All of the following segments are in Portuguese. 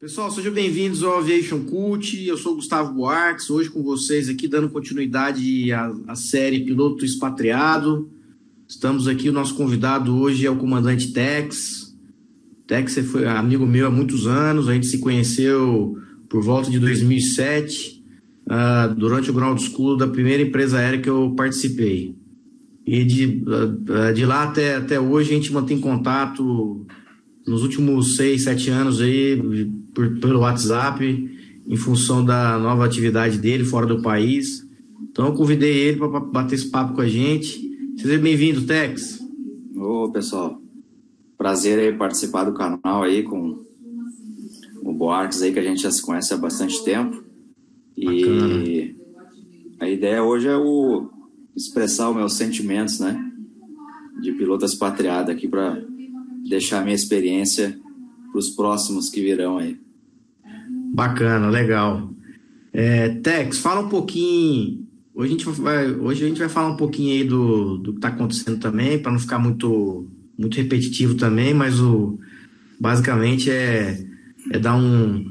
Pessoal, sejam bem-vindos ao Aviation Cult. Eu sou Gustavo Buarques, hoje com vocês aqui dando continuidade à, à série Piloto Expatriado. Estamos aqui, o nosso convidado hoje é o comandante Tex. Tex foi amigo meu há muitos anos, a gente se conheceu por volta de 2007, uh, durante o ground school da primeira empresa aérea que eu participei. E de, uh, de lá até, até hoje a gente mantém contato nos últimos seis, sete anos aí, por, pelo WhatsApp, em função da nova atividade dele fora do país. Então eu convidei ele para bater esse papo com a gente. Seja bem-vindo, Tex. Ô, pessoal. Prazer aí participar do canal aí com o Boarques aí, que a gente já se conhece há bastante tempo. E Bacana. a ideia hoje é o expressar os meus sentimentos, né? De piloto expatriado aqui para deixar minha experiência para os próximos que virão aí. Bacana, legal. É, Tex, fala um pouquinho. Hoje a, gente vai, hoje a gente vai falar um pouquinho aí do, do que está acontecendo também, para não ficar muito, muito repetitivo também, mas o, basicamente é, é dar um,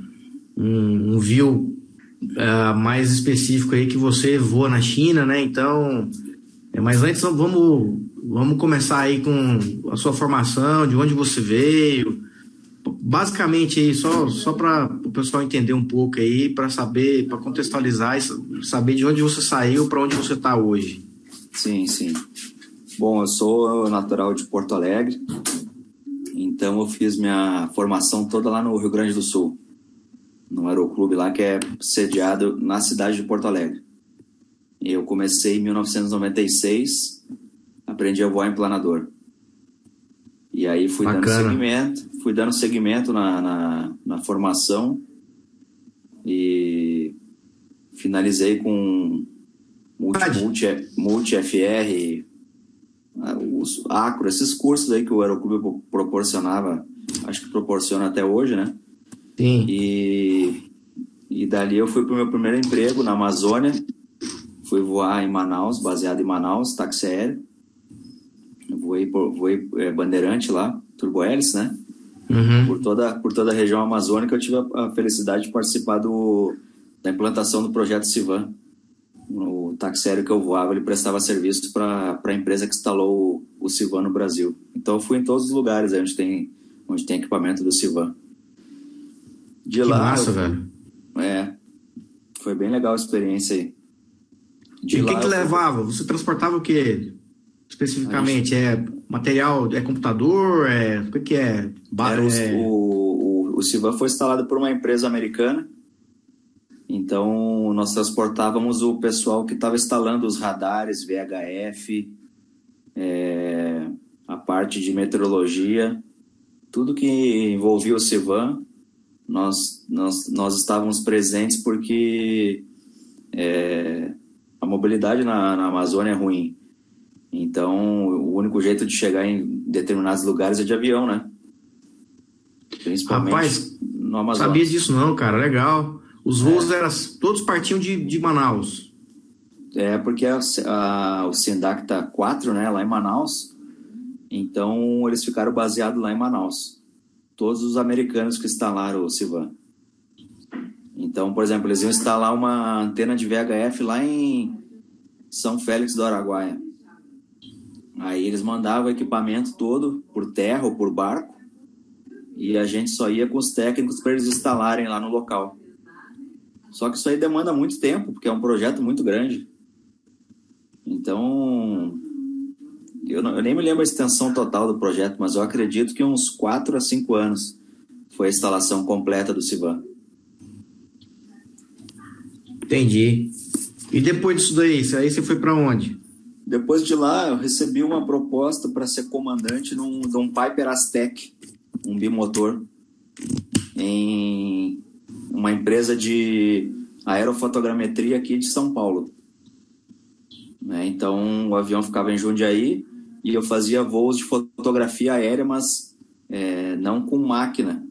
um, um view uh, mais específico aí que você voa na China, né? Então, é, mas antes vamos Vamos começar aí com a sua formação, de onde você veio. Basicamente aí, só, só para o pessoal entender um pouco aí, para saber, para contextualizar e saber de onde você saiu, para onde você está hoje. Sim, sim. Bom, eu sou natural de Porto Alegre, então eu fiz minha formação toda lá no Rio Grande do Sul, no aeroclube lá que é sediado na cidade de Porto Alegre. Eu comecei em 1996 aprendi a voar em planador. E aí fui Bacana. dando segmento, fui dando segmento na, na, na, formação e finalizei com multi, multi, multi FR, os Acro, esses cursos aí que o Aeroclube proporcionava, acho que proporciona até hoje, né? Sim. E, e dali eu fui para o meu primeiro emprego na Amazônia, fui voar em Manaus, baseado em Manaus, táxi aéreo voei, voei é, bandeirante lá, turbohélice, né? Uhum. Por, toda, por toda a região amazônica, eu tive a, a felicidade de participar do, da implantação do projeto Civan. O táxi aéreo que eu voava, ele prestava serviço para a empresa que instalou o, o Civan no Brasil. Então, eu fui em todos os lugares onde tem, onde tem equipamento do Civan. De que lá, massa, eu, velho. É, foi bem legal a experiência aí. De e o que, que levava? Você transportava o quê? especificamente? É material, é computador? É, o que, que é? é... O, o, o Sivan foi instalado por uma empresa americana. Então, nós transportávamos o pessoal que estava instalando os radares VHF, é, a parte de meteorologia, tudo que envolvia o Sivan, nós, nós, nós estávamos presentes porque é, a mobilidade na, na Amazônia é ruim. Então, o único jeito de chegar em determinados lugares é de avião, né? Principalmente Rapaz, no Amazonas. sabia disso não, cara. Legal. Os voos é. eram, todos partiam de, de Manaus. É, porque a, a, o Sindacta 4, né, lá em Manaus, então eles ficaram baseados lá em Manaus. Todos os americanos que instalaram o Sivan. Então, por exemplo, eles iam instalar uma antena de VHF lá em São Félix do Araguaia. Aí eles mandavam o equipamento todo por terra ou por barco e a gente só ia com os técnicos para eles instalarem lá no local. Só que isso aí demanda muito tempo, porque é um projeto muito grande. Então, eu, não, eu nem me lembro a extensão total do projeto, mas eu acredito que uns 4 a 5 anos foi a instalação completa do Civan. Entendi. E depois disso daí, aí você foi para onde? Depois de lá, eu recebi uma proposta para ser comandante num, de um Piper Aztec, um bimotor, em uma empresa de aerofotogrametria aqui de São Paulo. Né? Então, o avião ficava em Jundiaí e eu fazia voos de fotografia aérea, mas é, não com máquina,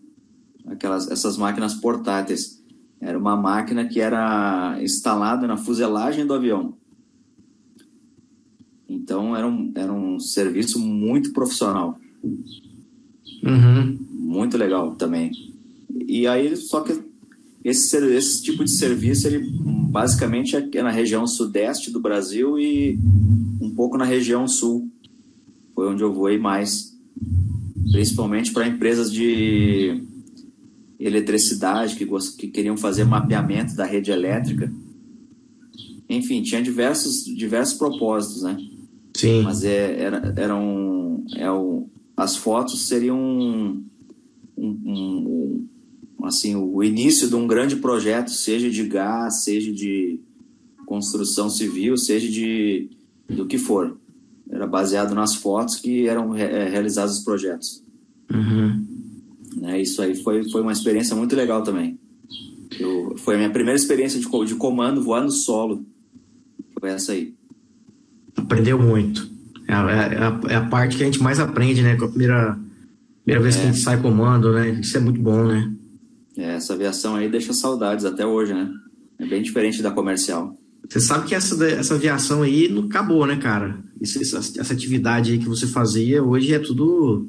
aquelas essas máquinas portáteis. Era uma máquina que era instalada na fuselagem do avião. Então era um, era um serviço muito profissional. Uhum. Muito legal também. E aí, só que esse, esse tipo de serviço, ele basicamente é na região sudeste do Brasil e um pouco na região sul. Foi onde eu voei mais. Principalmente para empresas de eletricidade que, que queriam fazer mapeamento da rede elétrica. Enfim, tinha diversos, diversos propósitos, né? Sim. Mas é, era, eram, é, o, as fotos seriam um, um, um, assim, o início de um grande projeto, seja de gás, seja de construção civil, seja de do que for. Era baseado nas fotos que eram é, realizados os projetos. Uhum. Né, isso aí foi, foi uma experiência muito legal também. Eu, foi a minha primeira experiência de, de comando voando solo. Foi essa aí. Aprendeu muito. É a, é, a, é a, parte que a gente mais aprende, né? Com a primeira, primeira vez é. que a gente sai comando, né? Isso é muito bom, né? É, essa aviação aí deixa saudades até hoje, né? É bem diferente da comercial. Você sabe que essa, essa aviação aí não acabou, né, cara? Isso, essa, essa atividade aí que você fazia hoje é tudo.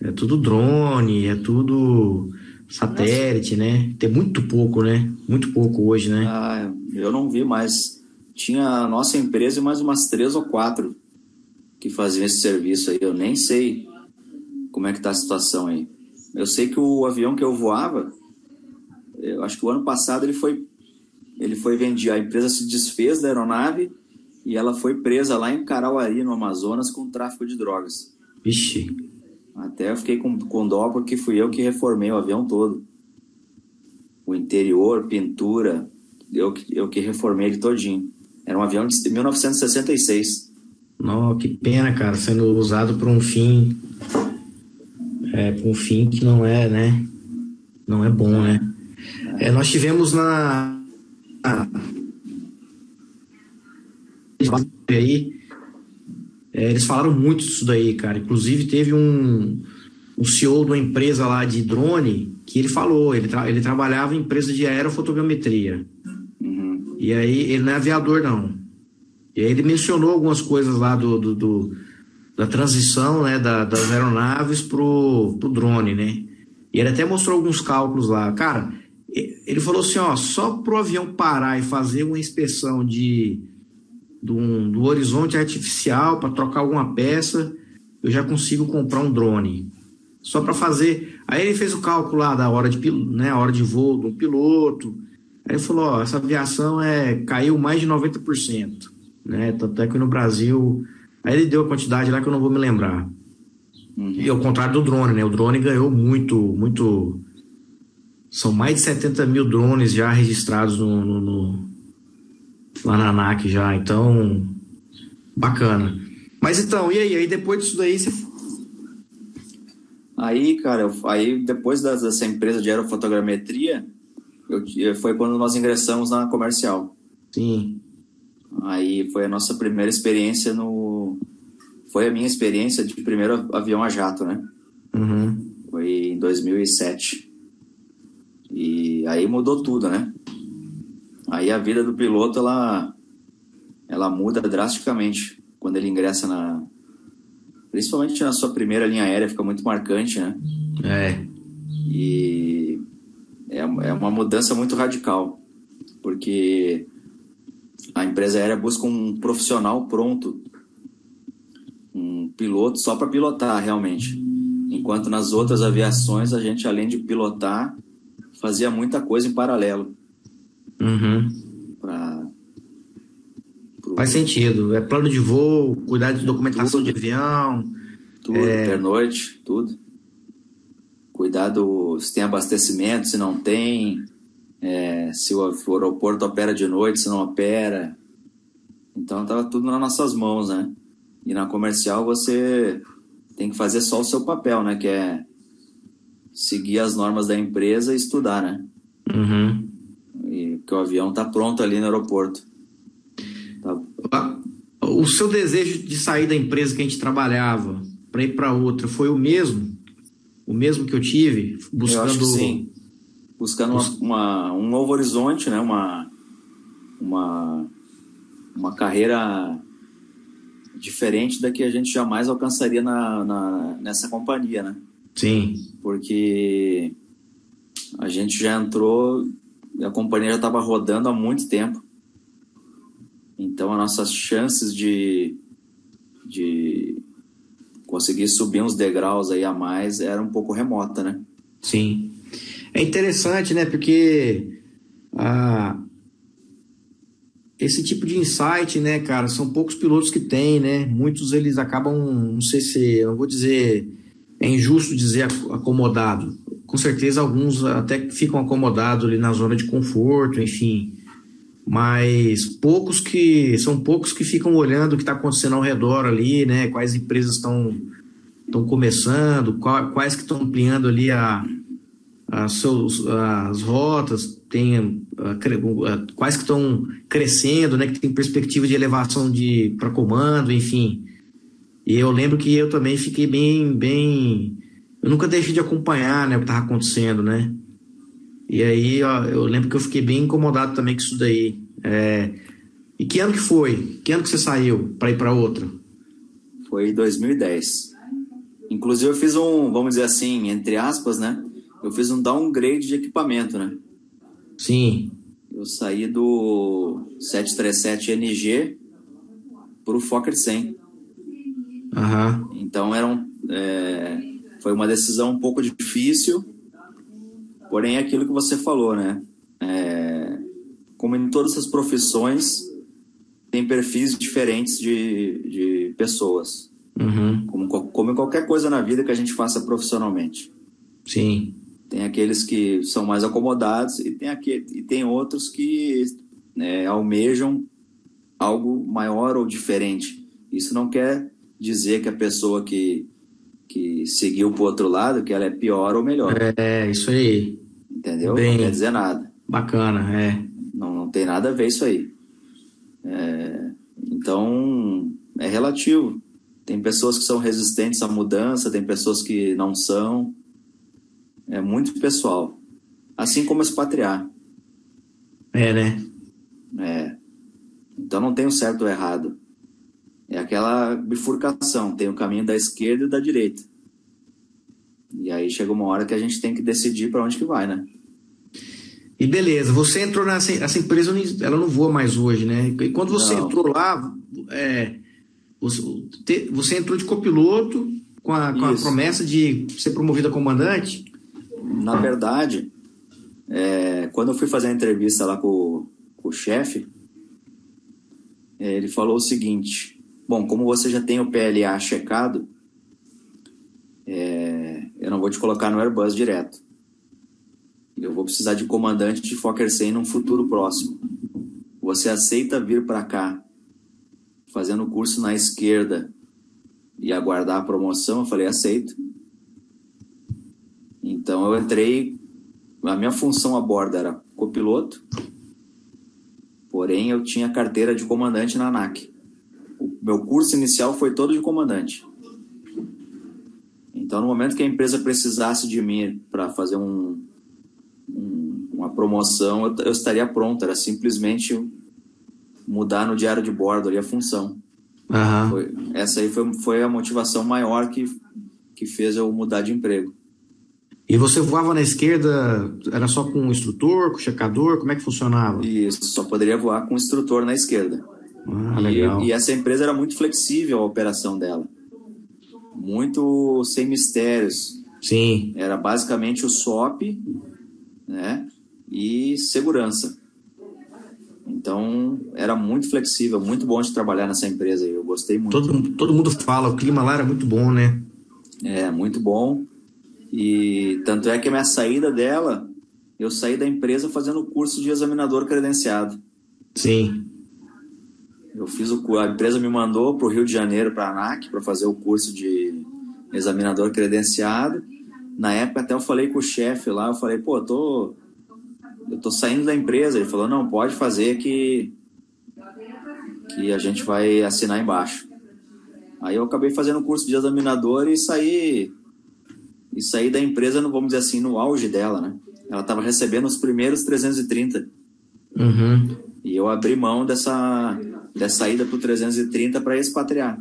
É tudo drone, é tudo satélite, Nossa. né? Tem muito pouco, né? Muito pouco hoje, né? Ah, eu não vi mais. Tinha a nossa empresa e mais umas três ou quatro que faziam esse serviço aí. Eu nem sei como é que tá a situação aí. Eu sei que o avião que eu voava, eu acho que o ano passado ele foi ele foi vendido, a empresa se desfez da aeronave e ela foi presa lá em Carauari, no Amazonas, com tráfico de drogas. Vixe. Até eu fiquei com, com dó porque fui eu que reformei o avião todo. O interior, pintura, eu, eu que reformei ele todinho. Era um avião de 1966. Não, que pena, cara, sendo usado para um fim. É, para um fim que não é, né? Não é bom, né? É, nós tivemos na aí, é, eles falaram muito disso daí, cara. Inclusive teve um, um CEO de uma empresa lá de drone que ele falou, ele, tra ele trabalhava em empresa de aerofotogrametria. Uhum. E aí ele não é aviador, não. E aí ele mencionou algumas coisas lá do, do, do da transição né, da, das aeronaves pro, pro drone, né? E ele até mostrou alguns cálculos lá. Cara, ele falou assim, ó, só para o avião parar e fazer uma inspeção de do, do horizonte artificial para trocar alguma peça, eu já consigo comprar um drone. Só para fazer. Aí ele fez o cálculo lá da hora de né, hora de voo do piloto. Aí ele falou, ó, essa aviação é caiu mais de 90%, né? Tanto é que no Brasil, aí ele deu a quantidade lá que eu não vou me lembrar. Uhum. E ao contrário do drone, né? O drone ganhou muito, muito são mais de 70 mil drones já registrados no, no, no, lá na ANAC já, então bacana. Mas então, e aí? Aí depois disso daí você. Aí, cara, eu, aí depois dessa empresa de aerofotogrametria, eu, foi quando nós ingressamos na comercial. Sim. Aí foi a nossa primeira experiência no. Foi a minha experiência de primeiro avião a jato, né? Uhum. Foi em 2007. E aí mudou tudo, né? Aí a vida do piloto ela ela muda drasticamente quando ele ingressa na principalmente na sua primeira linha aérea fica muito marcante, né? É. E é, é uma mudança muito radical, porque a empresa aérea busca um profissional pronto, um piloto só para pilotar realmente. Enquanto nas outras aviações a gente além de pilotar fazia muita coisa em paralelo. Uhum. Pra, pro... Faz sentido. É plano de voo, cuidar de documentação tudo. de avião. Tudo, é... pernoite, tudo. Cuidado se tem abastecimento, se não tem. É, se o aeroporto opera de noite, se não opera. Então estava tudo nas nossas mãos, né? E na comercial você tem que fazer só o seu papel, né? Que é seguir as normas da empresa e estudar, né? Uhum. E que o avião tá pronto ali no aeroporto. Tá. O seu desejo de sair da empresa que a gente trabalhava para ir para outra foi o mesmo? O mesmo que eu tive? Buscando. Eu sim. Buscando uma, uma, um novo horizonte, né? Uma, uma, uma carreira diferente da que a gente jamais alcançaria na, na, nessa companhia, né? Sim. Porque a gente já entrou, a companhia já estava rodando há muito tempo. Então, as nossas chances de, de conseguir subir uns degraus aí a mais era um pouco remota, né? Sim. É interessante, né? Porque ah, esse tipo de insight, né, cara, são poucos pilotos que têm, né? Muitos eles acabam, não sei se, eu vou dizer, é injusto dizer acomodado. Com certeza alguns até ficam acomodados ali na zona de conforto, enfim mas poucos que são poucos que ficam olhando o que está acontecendo ao redor ali, né? Quais empresas estão estão começando, quais que estão ampliando ali a, a seus, as rotas, tem quais que estão crescendo, né? Que tem perspectiva de elevação de para comando, enfim. E eu lembro que eu também fiquei bem bem eu nunca deixei de acompanhar, né, o que estava acontecendo, né? E aí ó, eu lembro que eu fiquei bem incomodado também com isso daí. É... E que ano que foi? Que ano que você saiu para ir para outra? Foi 2010. Inclusive eu fiz um, vamos dizer assim, entre aspas, né? Eu fiz um downgrade de equipamento, né? Sim. Eu saí do 737 NG para o Fokker 100. Uhum. Então era um, é, foi uma decisão um pouco difícil, Porém, é aquilo que você falou, né? É, como em todas as profissões, tem perfis diferentes de, de pessoas. Uhum. Como, como em qualquer coisa na vida que a gente faça profissionalmente. Sim. Tem aqueles que são mais acomodados e tem, aquele, e tem outros que né, almejam algo maior ou diferente. Isso não quer dizer que a pessoa que que seguiu para o outro lado, que ela é pior ou melhor. É, isso aí. Entendeu? Bem, não quer dizer nada. Bacana, é. Não, não tem nada a ver isso aí. É, então, é relativo. Tem pessoas que são resistentes à mudança, tem pessoas que não são. É muito pessoal. Assim como expatriar. É, né? É. Então não tem o certo ou errado. É aquela bifurcação, tem o caminho da esquerda e da direita. E aí chega uma hora que a gente tem que decidir para onde que vai, né? E beleza, você entrou nessa essa empresa, ela não voa mais hoje, né? E quando você não. entrou lá, é, você, você, entrou de copiloto com a, com a promessa de ser promovido a comandante? Na verdade, é, quando eu fui fazer a entrevista lá com, com o chefe, é, ele falou o seguinte: Bom, como você já tem o PLA checado, é, eu não vou te colocar no Airbus direto. Eu vou precisar de comandante de Fokker 100 num futuro próximo. Você aceita vir para cá, fazendo curso na esquerda e aguardar a promoção? Eu falei, aceito. Então eu entrei, a minha função a bordo era copiloto, porém eu tinha carteira de comandante na ANAC meu curso inicial foi todo de comandante. Então, no momento que a empresa precisasse de mim para fazer um, um, uma promoção, eu, eu, estaria pronto. Era simplesmente mudar no diário de bordo ali a função. Uhum. Foi, essa aí foi, foi a motivação maior que, que fez eu mudar de emprego. E você voava na esquerda, era só com o instrutor, com o checador? Como é que funcionava? Isso, só poderia voar com o instrutor na esquerda. Ah, e, e, essa empresa era muito flexível a operação dela. Muito sem mistérios. Sim. Era basicamente o SOP né, e segurança. Então, era muito flexível, muito bom de trabalhar nessa empresa. Eu gostei muito. Todo, todo mundo fala, o clima lá era muito bom, né? É, muito bom. E tanto é que a minha saída dela, eu saí da empresa fazendo o curso de examinador credenciado. Sim. Eu fiz o a empresa me mandou para o Rio de Janeiro, para a ANAC, para fazer o curso de examinador credenciado. Na época até eu falei com o chefe lá, eu falei, pô, eu tô eu tô saindo da empresa. Ele falou, não, pode fazer que que a gente vai assinar embaixo. Aí eu acabei fazendo o curso de examinador e saí e saí da empresa, vamos dizer assim, no auge dela, né? Ela estava recebendo os primeiros 330. Uhum. E eu abri mão dessa dessa ida para o 330 para expatriar.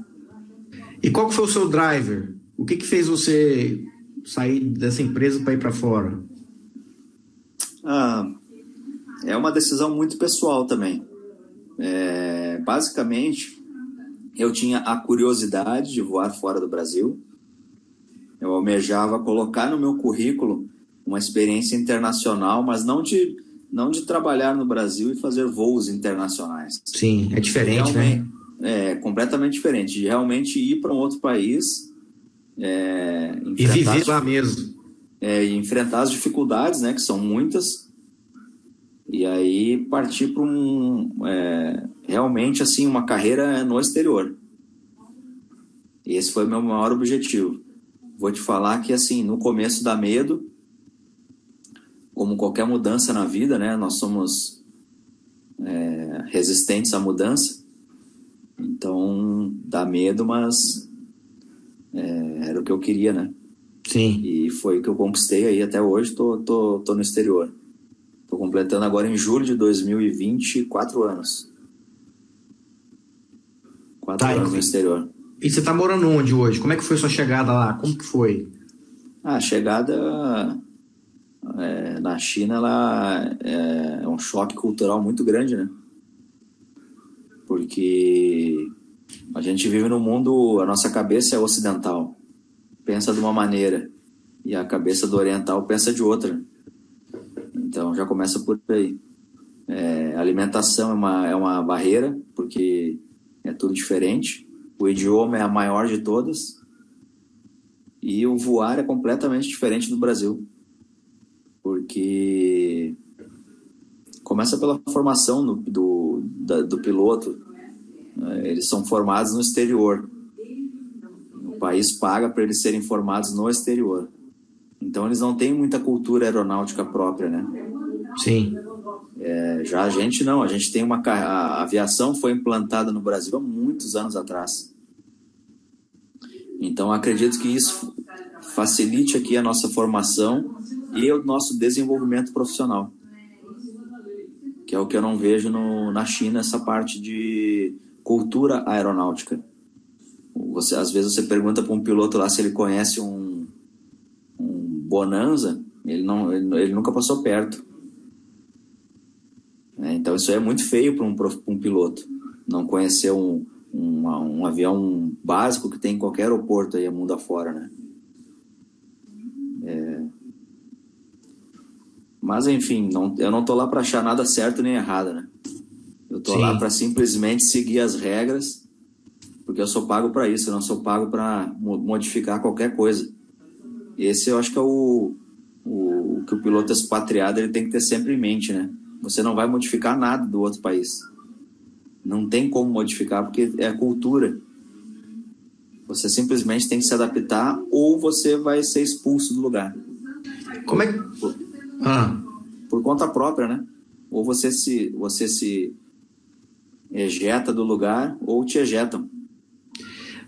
E qual foi o seu driver? O que, que fez você sair dessa empresa para ir para fora? Ah, é uma decisão muito pessoal também. É, basicamente, eu tinha a curiosidade de voar fora do Brasil. Eu almejava colocar no meu currículo uma experiência internacional, mas não de não de trabalhar no Brasil e fazer voos internacionais. Sim, é diferente, né? É completamente diferente. De realmente ir para um outro país é, e viver lá mesmo. É, e enfrentar as dificuldades, né, que são muitas, e aí partir para um é, realmente assim uma carreira no exterior. Esse foi o meu maior objetivo. Vou te falar que assim no começo dá medo, como qualquer mudança na vida, né? Nós somos é, resistentes à mudança, então dá medo, mas é, era o que eu queria, né? Sim. E foi o que eu conquistei aí até hoje. Tô, tô, tô no exterior. Tô completando agora em julho de 2020 quatro anos. Quatro tá, anos no exterior. E você tá morando onde hoje? Como é que foi sua chegada lá? Como que foi? Ah, a chegada é, na China ela é, é um choque cultural muito grande, né? Porque a gente vive num mundo, a nossa cabeça é ocidental, pensa de uma maneira, e a cabeça do oriental pensa de outra. Então já começa por aí. É, alimentação é uma, é uma barreira, porque é tudo diferente. O idioma é a maior de todas. E o voar é completamente diferente do Brasil porque começa pela formação do, do, da, do piloto. Né? Eles são formados no exterior. O país paga para eles serem formados no exterior. Então eles não têm muita cultura aeronáutica própria, né? Sim. É, já a gente não, a gente tem uma a aviação foi implantada no Brasil há muitos anos atrás. Então acredito que isso facilite aqui a nossa formação e o nosso desenvolvimento profissional. Que é o que eu não vejo no, na China, essa parte de cultura aeronáutica. Você, às vezes você pergunta para um piloto lá se ele conhece um, um Bonanza, ele, não, ele, ele nunca passou perto. É, então isso é muito feio para um, um piloto, não conhecer um, um, um avião básico que tem em qualquer aeroporto aí, mundo afora, né? Mas enfim, não, eu não tô lá para achar nada certo nem errado, né? Eu tô Sim. lá para simplesmente seguir as regras, porque eu sou pago para isso, eu não sou pago para modificar qualquer coisa. Esse eu acho que é o, o, o, que o piloto expatriado ele tem que ter sempre em mente, né? Você não vai modificar nada do outro país. Não tem como modificar porque é a cultura. Você simplesmente tem que se adaptar ou você vai ser expulso do lugar. Como é que ah. Por conta própria, né? Ou você se, você se ejeta do lugar ou te ejetam.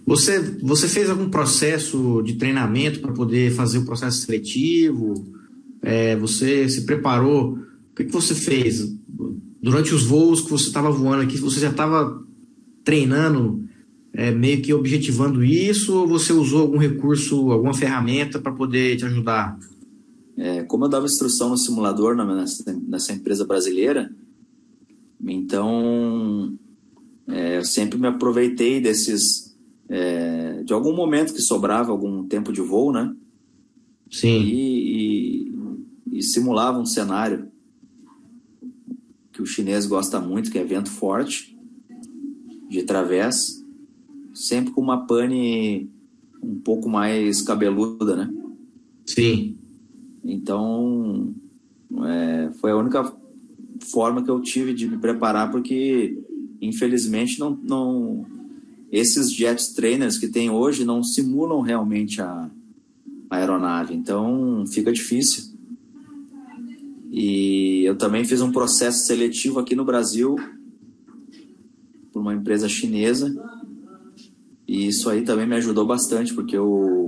Você, você fez algum processo de treinamento para poder fazer o processo seletivo? É, você se preparou? O que, que você fez durante os voos que você estava voando aqui? Você já estava treinando, é, meio que objetivando isso? Ou você usou algum recurso, alguma ferramenta para poder te ajudar? É, como eu dava instrução no simulador nessa, nessa empresa brasileira, então é, eu sempre me aproveitei desses. É, de algum momento que sobrava algum tempo de voo, né? Sim. E, e, e simulava um cenário que o chinês gosta muito, que é vento forte, de través, sempre com uma pane um pouco mais cabeluda, né? Sim. Então, é, foi a única forma que eu tive de me preparar, porque infelizmente não, não esses jet trainers que tem hoje não simulam realmente a, a aeronave, então fica difícil. E eu também fiz um processo seletivo aqui no Brasil por uma empresa chinesa. E isso aí também me ajudou bastante, porque eu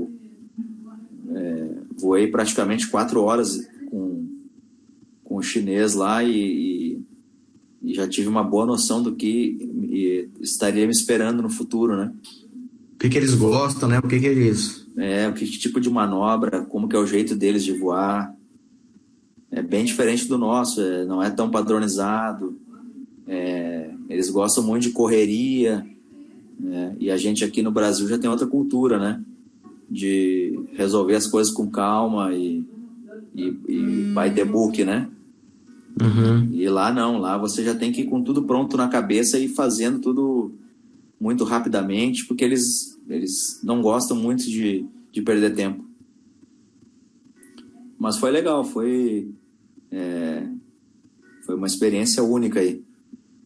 voei praticamente quatro horas com, com o chinês lá e, e, já tive uma boa noção do que estaria me esperando no futuro, né? O que, que eles gostam, né? O que, que eles. É, o que tipo de manobra, como que é o jeito deles de voar. É bem diferente do nosso, é, não é tão padronizado. É, eles gostam muito de correria. Né? E a gente aqui no Brasil já tem outra cultura, né? De resolver as coisas com calma e, e, e by the book, né? Uhum. E lá não, lá você já tem que ir com tudo pronto na cabeça e fazendo tudo muito rapidamente, porque eles, eles não gostam muito de, de perder tempo. Mas foi legal, foi, é, foi uma experiência única aí.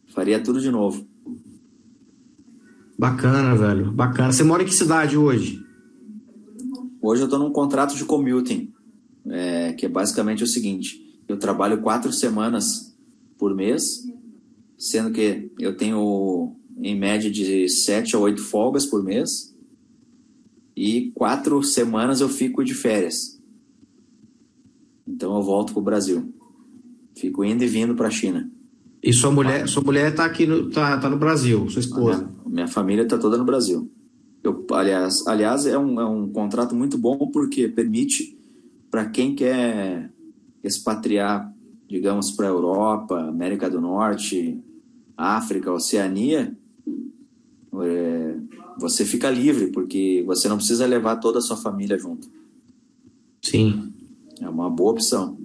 Faria tudo de novo. Bacana, velho. Bacana. Você mora em que cidade hoje? Hoje eu estou num contrato de commuting, é, que é basicamente o seguinte: eu trabalho quatro semanas por mês, sendo que eu tenho em média de sete a oito folgas por mês e quatro semanas eu fico de férias. Então eu volto para o Brasil. Fico indo e vindo para a China. E sua mulher, sua mulher está aqui no, tá, tá no Brasil, sua esposa? Minha, minha, família está toda no Brasil. Eu, aliás, aliás é, um, é um contrato muito bom porque permite para quem quer expatriar, digamos, para a Europa, América do Norte, África, Oceania, é, você fica livre, porque você não precisa levar toda a sua família junto. Sim. É uma boa opção.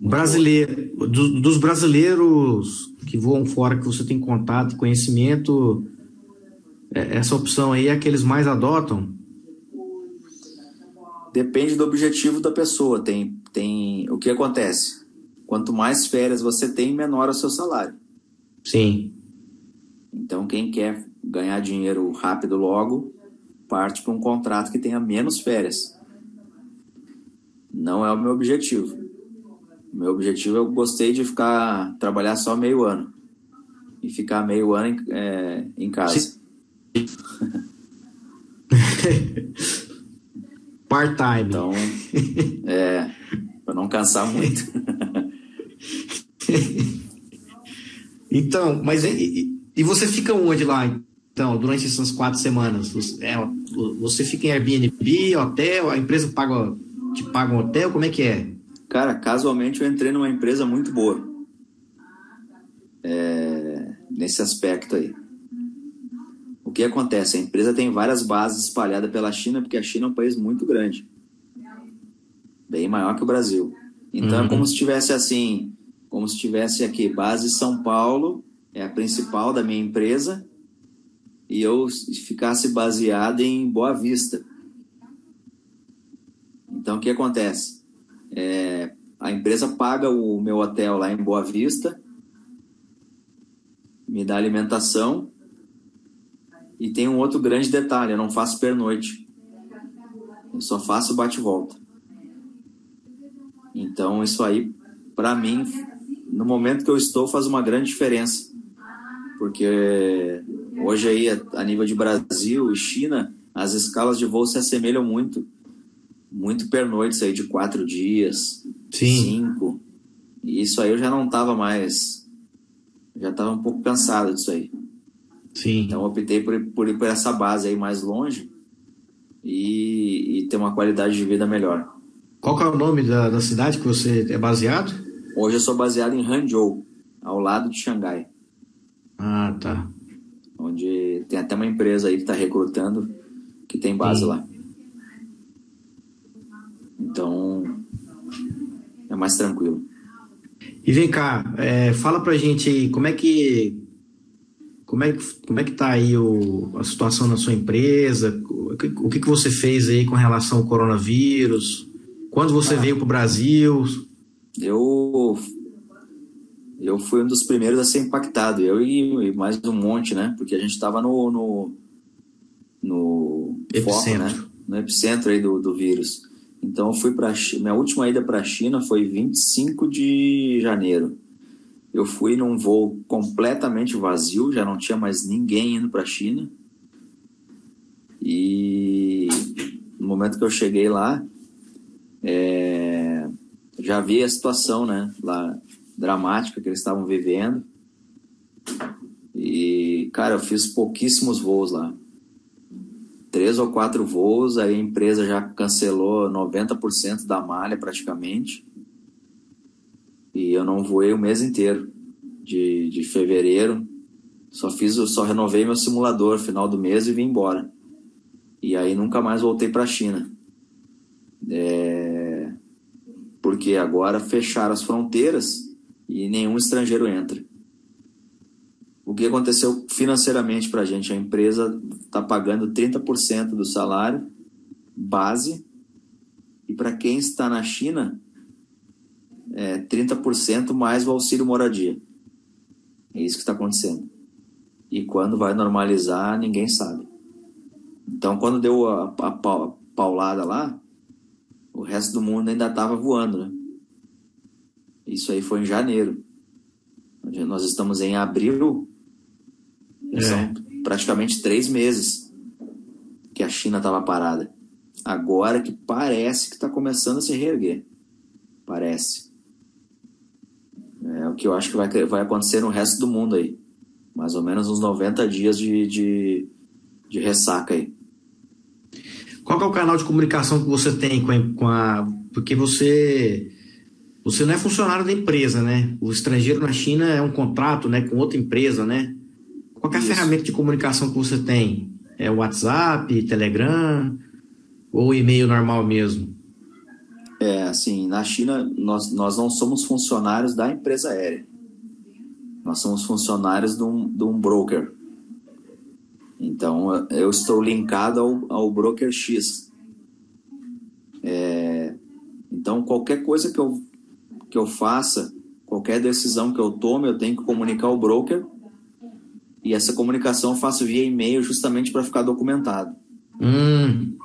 Brasileiro, do, dos brasileiros que voam fora, que você tem contato e conhecimento, essa opção aí é a que eles mais adotam? Depende do objetivo da pessoa. Tem, tem o que acontece? Quanto mais férias você tem, menor é o seu salário. Sim. Então, quem quer ganhar dinheiro rápido logo, parte para um contrato que tenha menos férias. Não é o meu objetivo. O meu objetivo eu gostei de ficar trabalhar só meio ano e ficar meio ano em, é, em casa. Part-time. Então, é, para não cansar muito. então, mas e, e, você fica onde lá, então, durante essas quatro semanas? Você, é, você fica em Airbnb, hotel, a empresa paga, te paga um hotel, como é que é? Cara, casualmente eu entrei numa empresa muito boa. É, nesse aspecto aí. O que acontece? A empresa tem várias bases espalhadas pela China, porque a China é um país muito grande. Bem maior que o Brasil. Então uhum. é como se tivesse assim, como se tivesse aqui, base São Paulo, é a principal da minha empresa, e eu ficasse baseado em Boa Vista. Então o que acontece? É, a empresa paga o meu hotel lá em Boa Vista, me dá alimentação e tem um outro grande detalhe: eu não faço pernoite. Eu só faço bate-volta. Então, isso aí, para mim, no momento que eu estou, faz uma grande diferença. Porque hoje aí, a nível de Brasil e China, as escalas de voo se assemelham muito. Muito pernoites aí de quatro dias, Sim. cinco. E isso aí eu já não estava mais. Já estava um pouco cansado disso aí. Sim. Então optei por, por ir por essa base aí mais longe e, e ter uma qualidade de vida melhor. Qual é o nome da, da cidade que você é baseado? Hoje eu sou baseado em Hangzhou, ao lado de Xangai. Ah, tá. Onde tem até uma empresa aí que está recrutando que tem base Sim. lá. Então é mais tranquilo. E vem cá, é, fala pra gente aí, como é que como é, como é que está aí o, a situação na sua empresa? O que, que, você fez aí com relação ao coronavírus? Quando você ah, veio para o Brasil? Eu, eu fui um dos primeiros a ser impactado, eu e, e mais um monte, né? Porque a gente estava no, no, no epicentro. Foco, né? no epicentro aí do, do vírus. Então eu fui para minha última ida para a China foi 25 de janeiro. Eu fui num voo completamente vazio, já não tinha mais ninguém indo para a China. E no momento que eu cheguei lá, é, já vi a situação, né, lá dramática que eles estavam vivendo. E, cara, eu fiz pouquíssimos voos lá. Três ou quatro voos, aí a empresa já cancelou 90% da malha praticamente. E eu não voei o mês inteiro, de, de fevereiro. Só fiz, só renovei meu simulador final do mês e vim embora. E aí nunca mais voltei para a China. É... Porque agora fecharam as fronteiras e nenhum estrangeiro entra. O que aconteceu financeiramente para a gente? A empresa está pagando 30% do salário base e para quem está na China, é 30% mais o auxílio moradia. É isso que está acontecendo. E quando vai normalizar, ninguém sabe. Então, quando deu a, a, a paulada lá, o resto do mundo ainda estava voando, né? Isso aí foi em janeiro. Nós estamos em abril, é. são praticamente três meses que a China estava parada. Agora que parece que está começando a se reerguer. Parece. É o que eu acho que vai, vai acontecer no resto do mundo aí. Mais ou menos uns 90 dias de, de, de ressaca aí. Qual é o canal de comunicação que você tem com a, com a, Porque você. Você não é funcionário da empresa, né? O estrangeiro na China é um contrato né, com outra empresa, né? Qual é a Isso. ferramenta de comunicação que você tem? É WhatsApp, Telegram ou e-mail normal mesmo? É, assim, na China nós, nós não somos funcionários da empresa aérea. Nós somos funcionários de um, de um broker. Então, eu estou linkado ao, ao broker X. É, então, qualquer coisa que eu, que eu faça, qualquer decisão que eu tome, eu tenho que comunicar ao broker. E essa comunicação eu faço via e-mail justamente para ficar documentado. Hum.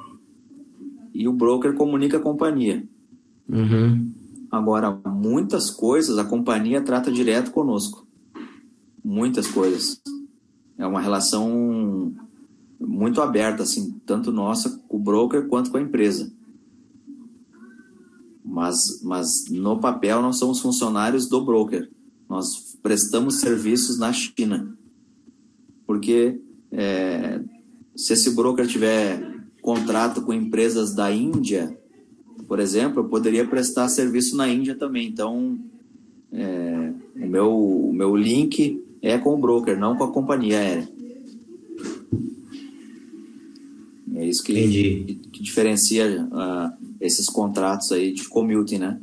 E o broker comunica a companhia. Uhum. Agora, muitas coisas a companhia trata direto conosco. Muitas coisas é uma relação muito aberta, assim, tanto nossa com o broker quanto com a empresa. Mas, mas no papel nós somos funcionários do broker. Nós prestamos serviços na China. Porque é, se esse broker tiver contrato com empresas da Índia, por exemplo, eu poderia prestar serviço na Índia também. Então, é, o, meu, o meu link é com o broker, não com a companhia aérea. É isso que, que, que diferencia uh, esses contratos aí de commuting, né?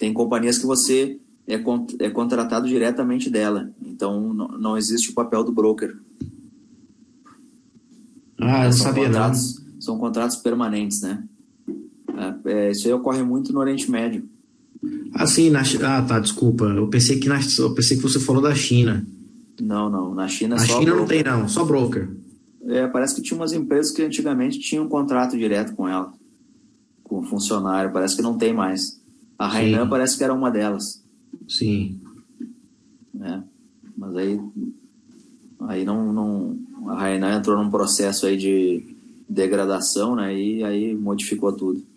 Tem companhias que você é, é contratado diretamente dela, então não, não existe o papel do broker. Ah, eu são sabia contratos, não. São contratos permanentes, né? É, é, isso aí ocorre muito no Oriente Médio. Ah, sim, na, ah, tá, desculpa. Eu pensei que na, eu pensei que você falou da China. Não, não. Na China Na China broker. não tem, não, só broker. É, parece que tinha umas empresas que antigamente tinham um contrato direto com ela, com o funcionário. Parece que não tem mais. A Rainan parece que era uma delas. Sim. É, mas aí, aí não, não. A Rainan entrou num processo aí de degradação, né? E aí modificou tudo.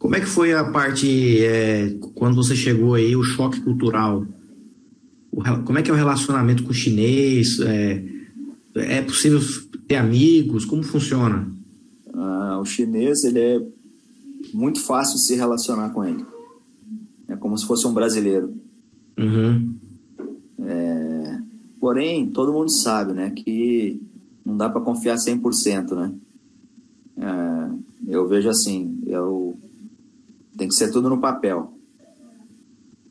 Como é que foi a parte, é, quando você chegou aí, o choque cultural? O, como é que é o relacionamento com o chinês? É, é possível ter amigos? Como funciona? Ah, o chinês, ele é muito fácil se relacionar com ele. É como se fosse um brasileiro. Uhum. É, porém, todo mundo sabe, né, que não dá para confiar 100%, né? É, eu vejo assim, eu tem que ser tudo no papel.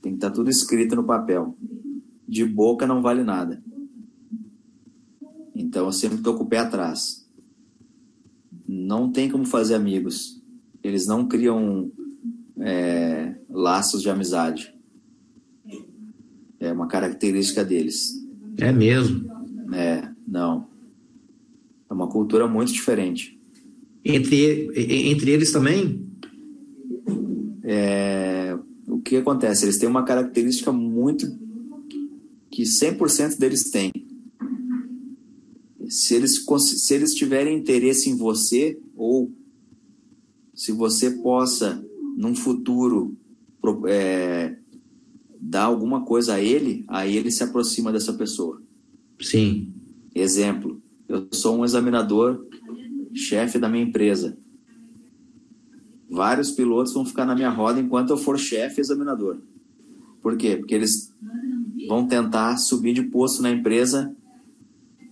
Tem que estar tá tudo escrito no papel. De boca não vale nada. Então eu sempre estou com o pé atrás. Não tem como fazer amigos. Eles não criam é, laços de amizade. É uma característica deles. É mesmo? É, não. É uma cultura muito diferente. Entre, entre eles também? É, o que acontece? Eles têm uma característica muito que 100% deles têm. Se eles, se eles tiverem interesse em você, ou se você possa, num futuro, é, dá alguma coisa a ele, aí ele se aproxima dessa pessoa. Sim. Exemplo, eu sou um examinador, chefe da minha empresa. Vários pilotos vão ficar na minha roda enquanto eu for chefe examinador. Por quê? Porque eles vão tentar subir de posto na empresa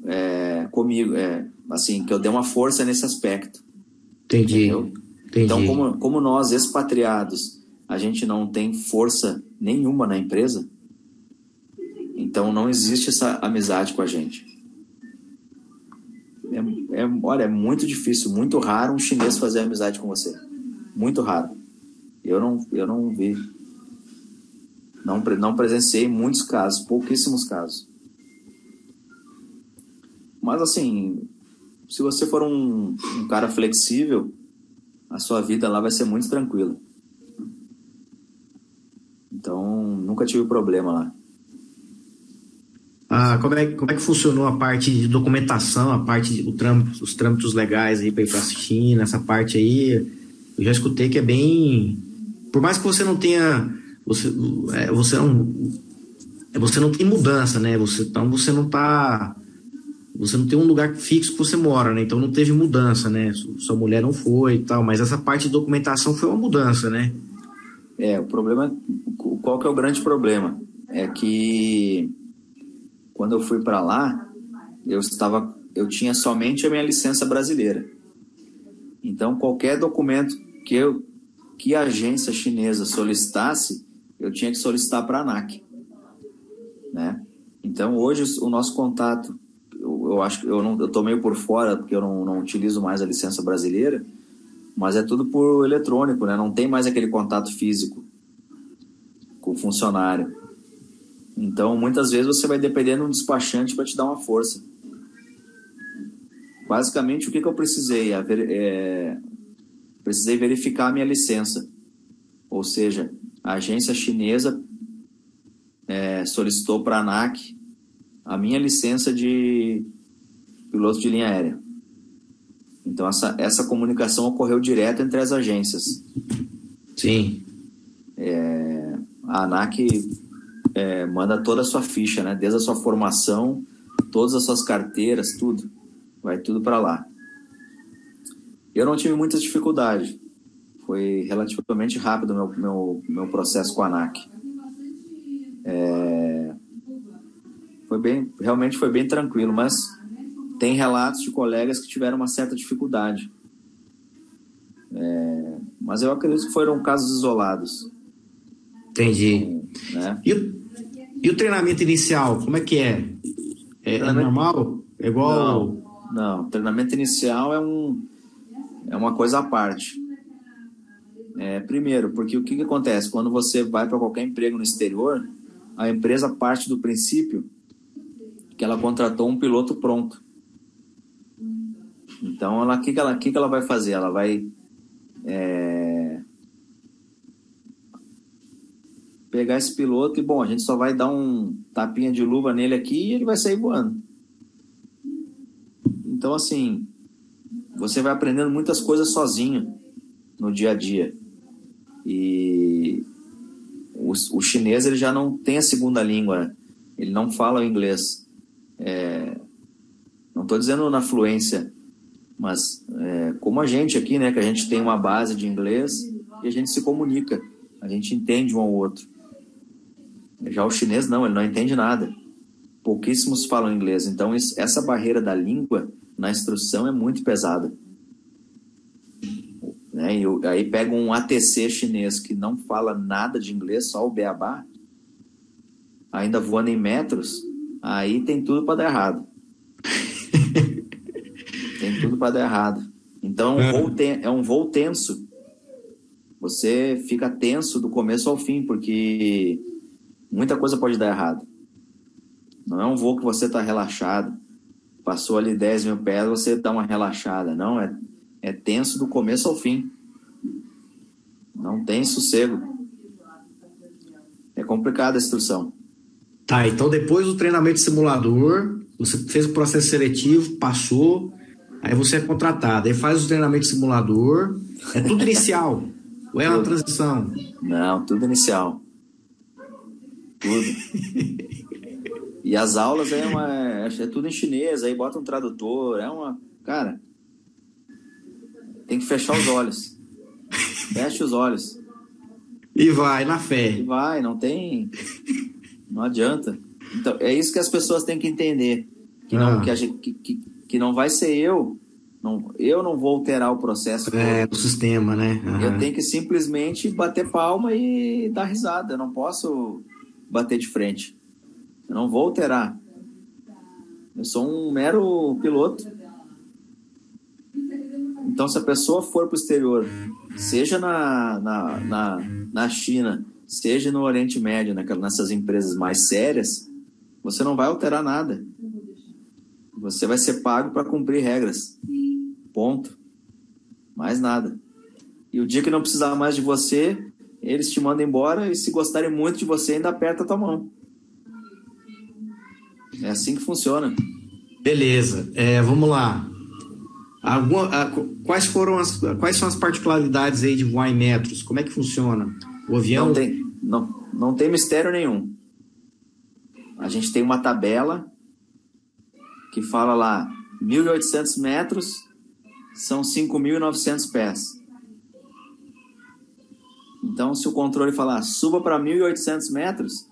é, comigo, é, assim, que eu dê uma força nesse aspecto. Entendi. Entendi. Então, como, como nós, expatriados, a gente não tem força nenhuma na empresa, então não existe essa amizade com a gente. É, é, olha, é muito difícil, muito raro um chinês fazer amizade com você. Muito raro. Eu não, eu não vi. Não, não presenciei muitos casos, pouquíssimos casos. Mas assim, se você for um, um cara flexível, a sua vida lá vai ser muito tranquila. Então, nunca tive problema lá. Ah, como, é, como é que funcionou a parte de documentação, a parte de, trâmito, os trâmites legais aí para ir para a China, essa parte aí? Eu já escutei que é bem. Por mais que você não tenha. Você, é, você não. É, você não tem mudança, né? Você, então você não está você não tem um lugar fixo que você mora, né? Então não teve mudança, né? Sua mulher não foi e tal, mas essa parte de documentação foi uma mudança, né? É, o problema, qual que é o grande problema? É que quando eu fui para lá, eu estava, eu tinha somente a minha licença brasileira. Então qualquer documento que eu, que a agência chinesa solicitasse, eu tinha que solicitar para a ANAC, né? Então hoje o nosso contato eu acho que eu não eu tô meio por fora porque eu não, não utilizo mais a licença brasileira, mas é tudo por eletrônico, né? Não tem mais aquele contato físico com o funcionário. Então, muitas vezes você vai depender de um despachante para te dar uma força. Basicamente, o que, que eu precisei? É, precisei verificar a minha licença. Ou seja, a agência chinesa é, solicitou para a ANAC a minha licença de piloto de linha aérea. Então, essa, essa comunicação ocorreu direto entre as agências. Sim. É, a ANAC é, manda toda a sua ficha, né? desde a sua formação, todas as suas carteiras, tudo. Vai tudo para lá. Eu não tive muita dificuldade. Foi relativamente rápido meu, meu, meu processo com a ANAC. É, foi bem, realmente foi bem tranquilo, mas tem relatos de colegas que tiveram uma certa dificuldade. É, mas eu acredito que foram casos isolados. Entendi. Né? E, o, e, o, treinamento inicial, como é que é? É, é normal? É igual. Não, não, treinamento inicial é, um, é uma coisa à parte. É, primeiro, porque o que, que acontece? Quando você vai para qualquer emprego no exterior, a empresa parte do princípio que ela contratou um piloto pronto. Então, ela, o que, que, ela, que, que ela vai fazer? Ela vai é, pegar esse piloto e, bom, a gente só vai dar um tapinha de luva nele aqui e ele vai sair voando. Então, assim, você vai aprendendo muitas coisas sozinho no dia a dia. E o, o chinês ele já não tem a segunda língua, ele não fala o inglês. É, não estou dizendo na fluência, mas é, como a gente aqui, né, que a gente tem uma base de inglês e a gente se comunica, a gente entende um ao outro. Já o chinês não, ele não entende nada. Pouquíssimos falam inglês, então isso, essa barreira da língua na instrução é muito pesada. Né? E aí pega um ATC chinês que não fala nada de inglês, só o beabá, ainda voando em metros, aí tem tudo para dar errado. tem tudo para dar errado. Então é. Um ten, é um voo tenso. Você fica tenso do começo ao fim, porque muita coisa pode dar errado. Não é um voo que você está relaxado. Passou ali 10 mil pés, você dá uma relaxada. Não, é, é tenso do começo ao fim. Não tem sossego. É complicada a instrução. Tá, então depois do treinamento simulador, você fez o processo seletivo, passou, aí você é contratado, aí faz o treinamento simulador, é tudo inicial, ou é uma transição? Não, tudo inicial. Tudo. E as aulas é, uma, é tudo em chinês, aí bota um tradutor, é uma. Cara, tem que fechar os olhos. Feche os olhos. E vai, na fé. E vai, não tem. Não adianta. Então, é isso que as pessoas têm que entender. Que, não, ah. que, a gente, que, que, que não vai ser eu. Não, eu não vou alterar o processo. É, do sistema, né? Uhum. Eu tenho que simplesmente bater palma e dar risada. Eu não posso bater de frente. Eu não vou alterar. Eu sou um mero piloto. Então, se a pessoa for para o exterior, seja na, na, na, na China, seja no Oriente Médio, nessas empresas mais sérias, você não vai alterar nada. Você vai ser pago para cumprir regras. Ponto. Mais nada. E o dia que não precisar mais de você, eles te mandam embora e se gostarem muito de você, ainda aperta a tua mão. É assim que funciona. Beleza. É, vamos lá. Alguma, quais foram as quais são as particularidades aí de voar em metros? Como é que funciona? O avião não tem não, não tem mistério nenhum. A gente tem uma tabela que fala lá 1.800 metros são 5.900 pés. Então, se o controle falar suba para 1.800 metros,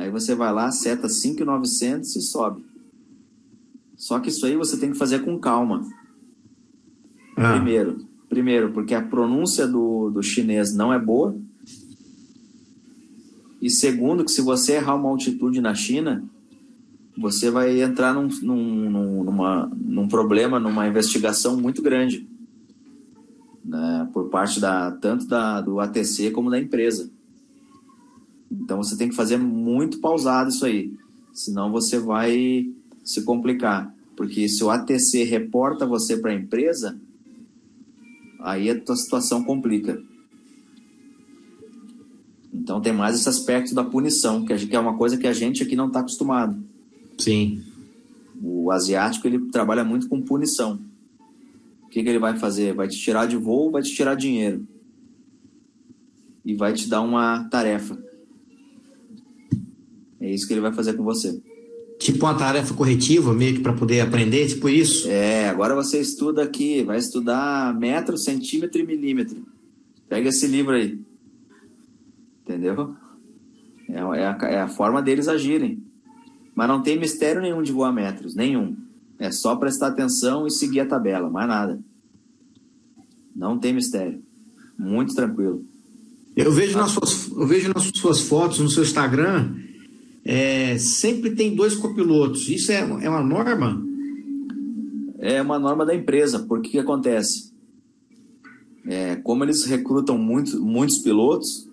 aí você vai lá, seta 5.900 e sobe. Só que isso aí você tem que fazer com calma. Ah. Primeiro, primeiro, porque a pronúncia do, do chinês não é boa. E segundo, que se você errar uma altitude na China, você vai entrar num, num, numa, num problema, numa investigação muito grande. Né, por parte da, tanto da, do ATC como da empresa. Então você tem que fazer muito pausado isso aí, senão você vai se complicar. Porque se o ATC reporta você para a empresa, aí a tua situação complica. Então tem mais esse aspecto da punição, que é uma coisa que a gente aqui não está acostumado. Sim. O asiático ele trabalha muito com punição. O que, que ele vai fazer? Vai te tirar de voo, vai te tirar dinheiro e vai te dar uma tarefa. É isso que ele vai fazer com você. Tipo uma tarefa corretiva, meio que para poder aprender, tipo isso? É, agora você estuda aqui, vai estudar metro, centímetro e milímetro. Pega esse livro aí. Entendeu? É, é, a, é a forma deles agirem. Mas não tem mistério nenhum de voar metros, nenhum. É só prestar atenção e seguir a tabela, mais nada. Não tem mistério. Muito tranquilo. Eu vejo, nas suas, eu vejo nas suas fotos, no seu Instagram, é, sempre tem dois copilotos. Isso é, é uma norma? É uma norma da empresa, porque que acontece? É, como eles recrutam muito, muitos pilotos,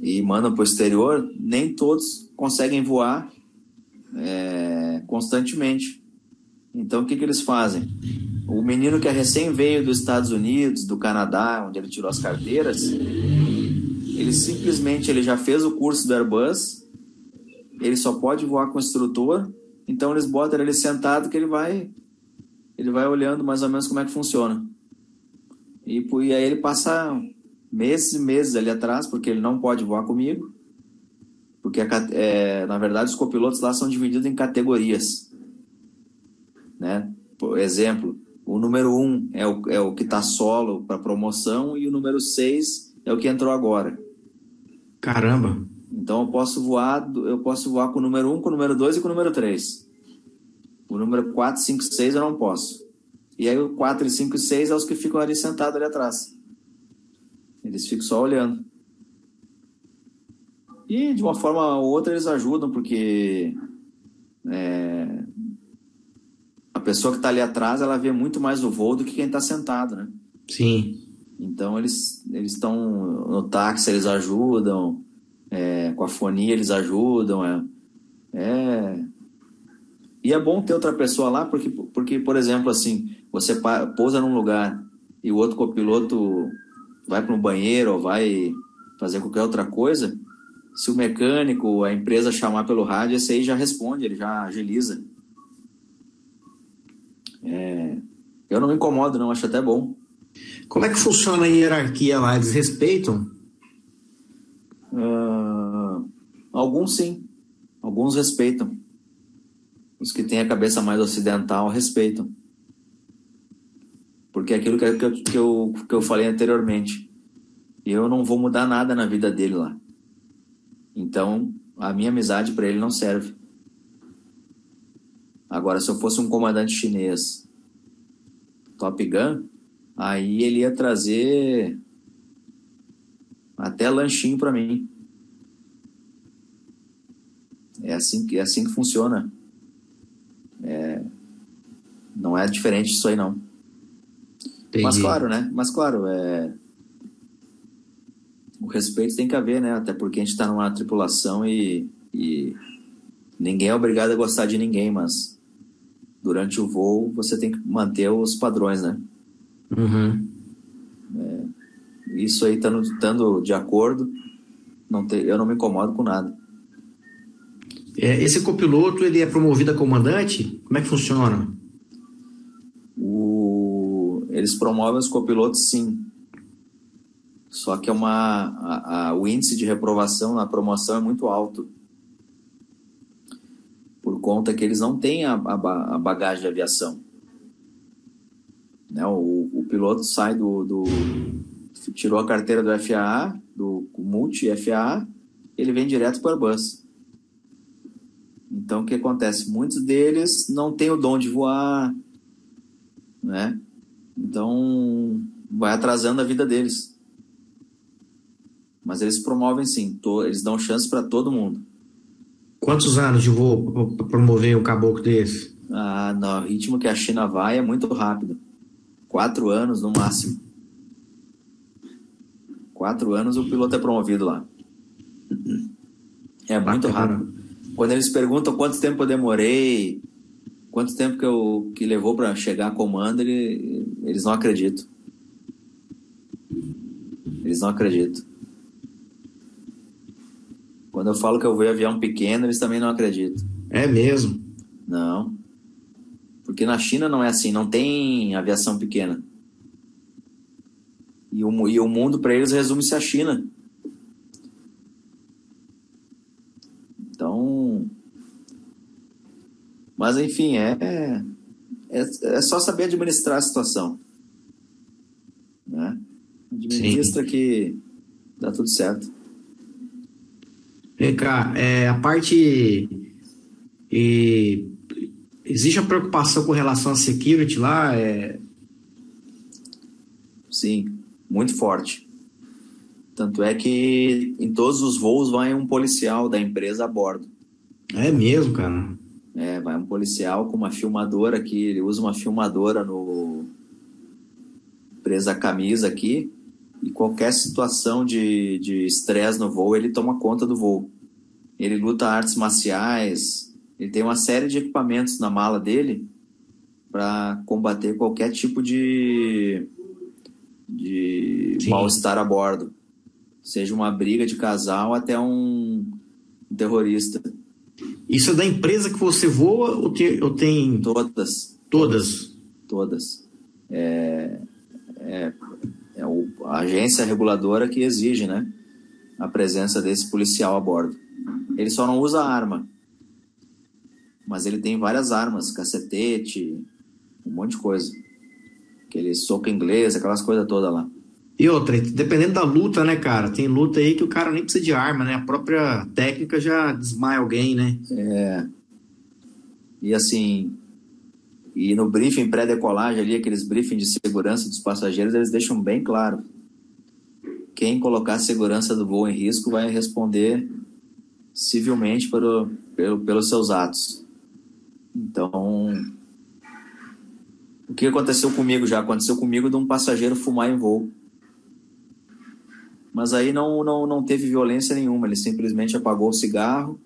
e mandam para o exterior, nem todos conseguem voar é, constantemente. Então, o que, que eles fazem? O menino que é recém veio dos Estados Unidos, do Canadá, onde ele tirou as carteiras, ele simplesmente ele já fez o curso do Airbus, ele só pode voar com o instrutor, então eles botam ele sentado que ele vai ele vai olhando mais ou menos como é que funciona. E, e aí ele passa meses e meses ali atrás, porque ele não pode voar comigo. Porque, é, na verdade, os copilotos lá são divididos em categorias. Né? Por exemplo, o número 1 um é o, é o que está solo para promoção e o número 6 é o que entrou agora. Caramba! Então eu posso voar, eu posso voar com o número 1, com o número 2 e com o número 3. O número 4, 5 6 eu não posso. E aí o 4, 5 e 6 é os que ficam ali sentados ali atrás. Eles ficam só olhando. E de uma forma ou outra eles ajudam, porque é, a pessoa que está ali atrás ela vê muito mais o voo do que quem está sentado, né? Sim. Então eles eles estão no táxi eles ajudam, é, com a fonia eles ajudam, é, é, e é bom ter outra pessoa lá porque porque por exemplo assim você pousa num lugar e o outro copiloto vai para um banheiro ou vai fazer qualquer outra coisa, se o mecânico, a empresa chamar pelo rádio, esse aí já responde, ele já agiliza. É, eu não me incomodo, não, acho até bom. Como é que funciona a hierarquia lá? Eles respeitam? Uh, Alguns sim, alguns respeitam. Os que têm a cabeça mais ocidental respeitam. Porque é aquilo que, eu, que, eu, que eu falei anteriormente. Eu não vou mudar nada na vida dele lá. Então, a minha amizade para ele não serve. Agora, se eu fosse um comandante chinês Top Gun, aí ele ia trazer até lanchinho para mim. É assim, é assim que funciona. É, não é diferente disso aí, não. Entendi. Mas claro, né? Mas claro, é... o respeito tem que haver, né? Até porque a gente está numa tripulação e, e ninguém é obrigado a gostar de ninguém, mas durante o voo você tem que manter os padrões, né? Uhum. É, isso aí estando, estando de acordo, não te, eu não me incomodo com nada. É, esse copiloto ele é promovido a comandante? Como é que funciona? O, eles promovem os copilotos, sim. Só que é uma, a, a, o índice de reprovação na promoção é muito alto. Por conta que eles não têm a, a, bagagem de aviação. Né? O, o piloto sai do, do. tirou a carteira do FAA, do multi-FAA, ele vem direto para o Airbus. Então, o que acontece? Muitos deles não têm o dom de voar, né? Então, vai atrasando a vida deles. Mas eles promovem sim, eles dão chance para todo mundo. Quantos anos de voo para promover um caboclo desse? Ah, no ritmo que a China vai é muito rápido. Quatro anos no máximo. Quatro anos o piloto é promovido lá. É muito rápido. Quando eles perguntam quanto tempo eu demorei, quanto tempo que, eu, que levou para chegar a comando, ele, eles não acreditam. Eles não acreditam. Quando eu falo que eu vou avião pequeno, eles também não acreditam. É mesmo? Não. Porque na China não é assim, não tem aviação pequena. E o, e o mundo para eles resume-se à China. Então. Mas, enfim, é, é, é só saber administrar a situação. Né? Administra Sim. que dá tudo certo. Vem cá, é, a parte. E, existe a preocupação com relação à security lá? É... Sim, muito forte. Tanto é que em todos os voos vai um policial da empresa a bordo. É mesmo, cara? É, vai um policial com uma filmadora aqui, ele usa uma filmadora no presa a camisa aqui e qualquer situação de estresse no voo, ele toma conta do voo. Ele luta artes marciais, ele tem uma série de equipamentos na mala dele para combater qualquer tipo de, de mal-estar a bordo seja uma briga de casal até um terrorista. Isso é da empresa que você voa ou, te, ou tem. Todas. Todas? Todas. É, é, é a agência reguladora que exige né, a presença desse policial a bordo. Ele só não usa arma. Mas ele tem várias armas, cacetete, um monte de coisa. Aquele soco inglês, aquelas coisas todas lá. E outra, dependendo da luta, né, cara? Tem luta aí que o cara nem precisa de arma, né? A própria técnica já desmaia alguém, né? É. E assim, e no briefing pré-decolagem ali, aqueles briefings de segurança dos passageiros, eles deixam bem claro. Quem colocar a segurança do voo em risco vai responder civilmente pelo, pelo, pelos seus atos. Então, o que aconteceu comigo já? Aconteceu comigo de um passageiro fumar em voo. Mas aí não, não, não teve violência nenhuma, ele simplesmente apagou o cigarro.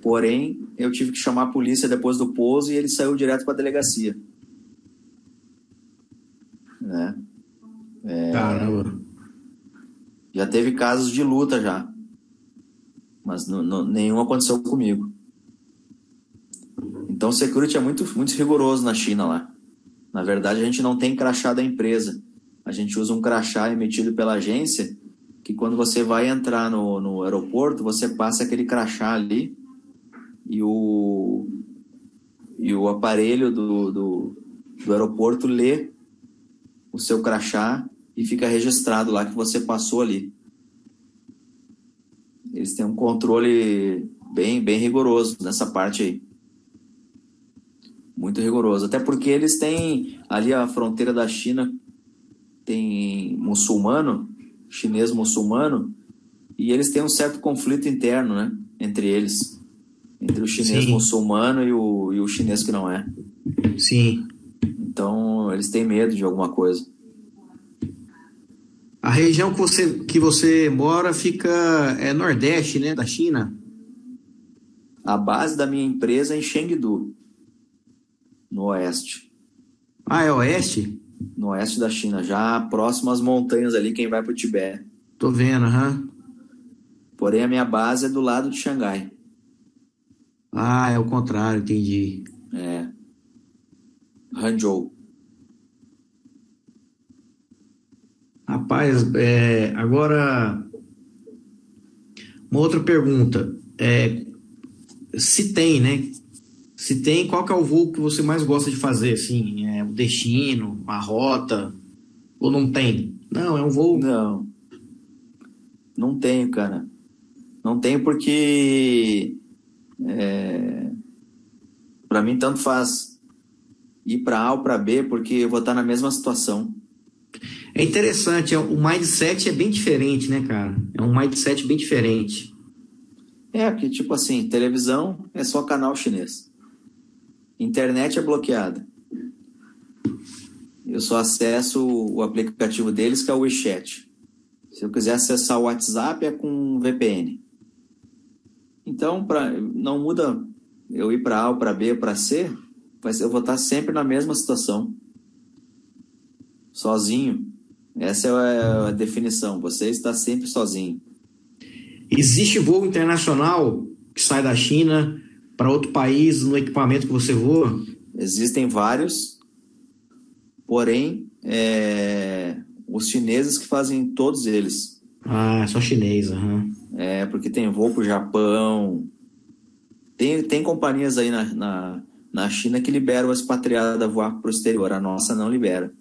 Porém, eu tive que chamar a polícia depois do pouso e ele saiu direto para a delegacia. Né? É, Caramba. Já teve casos de luta já. Mas nenhum aconteceu comigo. Então o security é muito, muito rigoroso na China lá. Na verdade, a gente não tem crachá da empresa. A gente usa um crachá emitido pela agência que quando você vai entrar no, no aeroporto, você passa aquele crachá ali e o, e o aparelho do, do, do aeroporto lê o seu crachá e fica registrado lá que você passou ali. Eles têm um controle bem, bem rigoroso nessa parte aí. Muito rigoroso. Até porque eles têm ali a fronteira da China, tem muçulmano, chinês muçulmano, e eles têm um certo conflito interno, né? Entre eles. Entre o chinês Sim. muçulmano e o, e o chinês que não é. Sim. Então, eles têm medo de alguma coisa. A região que você, que você mora fica é nordeste, né, da China? A base da minha empresa é em Chengdu, no oeste. Ah, é oeste? No oeste da China, já próximo às montanhas ali, quem vai para o Tibete. Tô vendo, aham. Uhum. Porém, a minha base é do lado de Xangai. Ah, é o contrário, entendi. É. Hangzhou. Rapaz, é, agora uma outra pergunta. É, se tem, né? Se tem, qual que é o voo que você mais gosta de fazer? Assim, é o destino, a rota? Ou não tem? Não, é um voo. Não. Não tenho, cara. Não tenho porque. É, para mim, tanto faz ir para A ou para B, porque eu vou estar na mesma situação. É interessante, é, o mindset é bem diferente, né, cara? É um mindset bem diferente. É, porque, tipo assim, televisão é só canal chinês. Internet é bloqueada. Eu só acesso o aplicativo deles, que é o WeChat. Se eu quiser acessar o WhatsApp, é com VPN. Então, pra, não muda eu ir para A ou para B ou para C, mas eu vou estar sempre na mesma situação. Sozinho. Essa é a definição. Você está sempre sozinho. Existe voo internacional que sai da China para outro país no equipamento que você voa? Existem vários, porém, é, os chineses que fazem todos eles. Ah, só chinês, uhum. É, porque tem voo para o Japão. Tem, tem companhias aí na, na, na China que liberam a expatriada a voar para o exterior. A nossa não libera.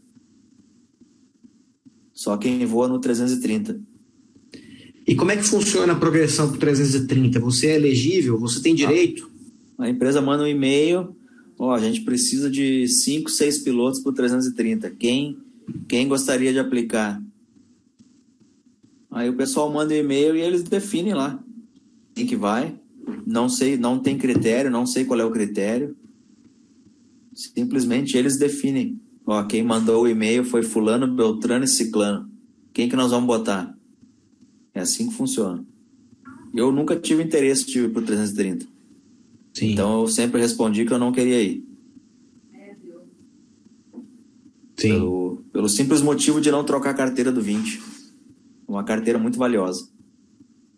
Só quem voa no 330. E como é que funciona a progressão para o 330? Você é elegível? Você tem direito? A empresa manda um e-mail. Ó, a gente precisa de 5, 6 pilotos o 330. Quem, quem gostaria de aplicar? Aí o pessoal manda um e-mail e eles definem lá quem que vai. Não sei, não tem critério, não sei qual é o critério. Simplesmente eles definem Ó, quem mandou o e-mail foi fulano, beltrano e ciclano. Quem que nós vamos botar? É assim que funciona. Eu nunca tive interesse de ir pro 330. Sim. Então eu sempre respondi que eu não queria ir. Sim. Pelo, pelo simples motivo de não trocar a carteira do 20. Uma carteira muito valiosa.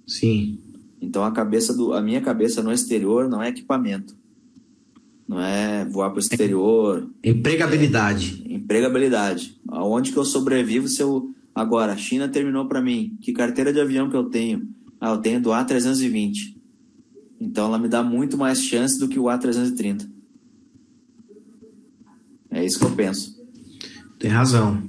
Sim. Então a cabeça do, a minha cabeça no exterior não é equipamento não é voar para o exterior. Empregabilidade. É, empregabilidade. Aonde que eu sobrevivo se eu. Agora, a China terminou para mim. Que carteira de avião que eu tenho? Ah, eu tenho do A320. Então ela me dá muito mais chance do que o A330. É isso que eu penso. Tem razão.